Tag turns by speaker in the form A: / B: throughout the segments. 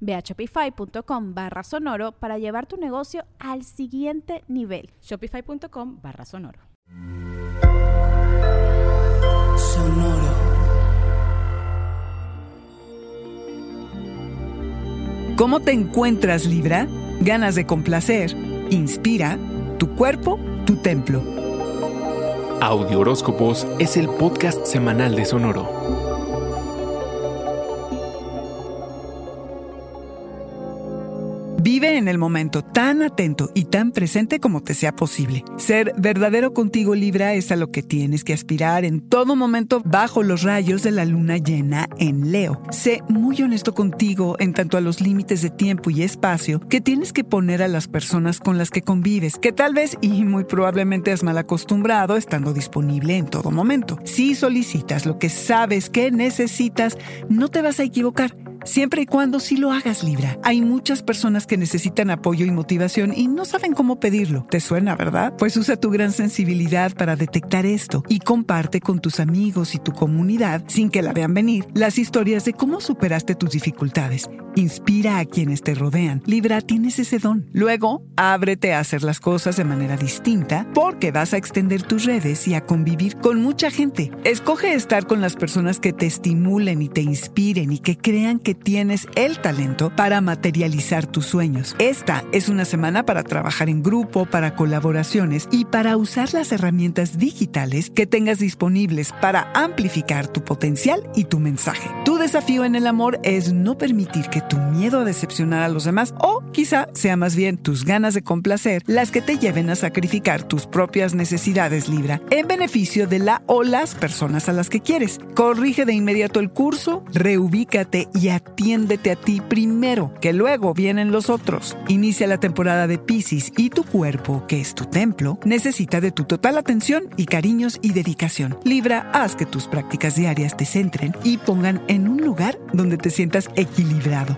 A: Ve a shopify.com barra sonoro para llevar tu negocio al siguiente nivel.
B: Shopify.com barra sonoro.
C: Sonoro. ¿Cómo te encuentras, Libra? Ganas de complacer, inspira, tu cuerpo, tu templo.
D: Audio Horóscopos es el podcast semanal de Sonoro.
C: En el momento tan atento y tan presente como te sea posible. Ser verdadero contigo Libra es a lo que tienes que aspirar en todo momento bajo los rayos de la luna llena en Leo. Sé muy honesto contigo en tanto a los límites de tiempo y espacio que tienes que poner a las personas con las que convives, que tal vez y muy probablemente has mal acostumbrado estando disponible en todo momento. Si solicitas lo que sabes que necesitas, no te vas a equivocar siempre y cuando sí lo hagas Libra. Hay muchas personas que necesitan apoyo y motivación y no saben cómo pedirlo. ¿Te suena, verdad? Pues usa tu gran sensibilidad para detectar esto y comparte con tus amigos y tu comunidad, sin que la vean venir, las historias de cómo superaste tus dificultades. Inspira a quienes te rodean. Libra, tienes ese don. Luego, ábrete a hacer las cosas de manera distinta porque vas a extender tus redes y a convivir con mucha gente. Escoge estar con las personas que te estimulen y te inspiren y que crean que tienes el talento para materializar tus sueños. Esta es una semana para trabajar en grupo, para colaboraciones y para usar las herramientas digitales que tengas disponibles para amplificar tu potencial y tu mensaje. Tu desafío en el amor es no permitir que tu miedo a decepcionar a los demás o quizá sea más bien tus ganas de complacer las que te lleven a sacrificar tus propias necesidades Libra en beneficio de la o las personas a las que quieres. Corrige de inmediato el curso, reubícate y atiéndete a ti primero, que luego vienen los otros. Inicia la temporada de Pisces y tu cuerpo, que es tu templo, necesita de tu total atención y cariños y dedicación. Libra, haz que tus prácticas diarias te centren y pongan en un lugar donde te sientas equilibrado.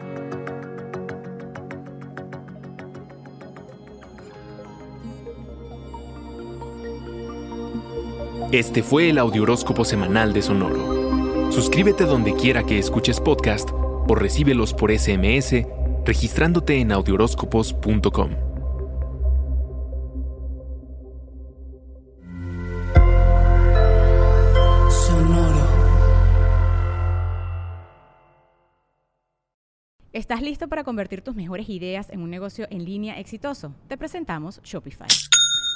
D: Este fue el Audioróscopo Semanal de Sonoro. Suscríbete donde quiera que escuches podcast o recíbelos por SMS registrándote en audioróscopos.com.
C: Sonoro.
B: ¿Estás listo para convertir tus mejores ideas en un negocio en línea exitoso? Te presentamos Shopify.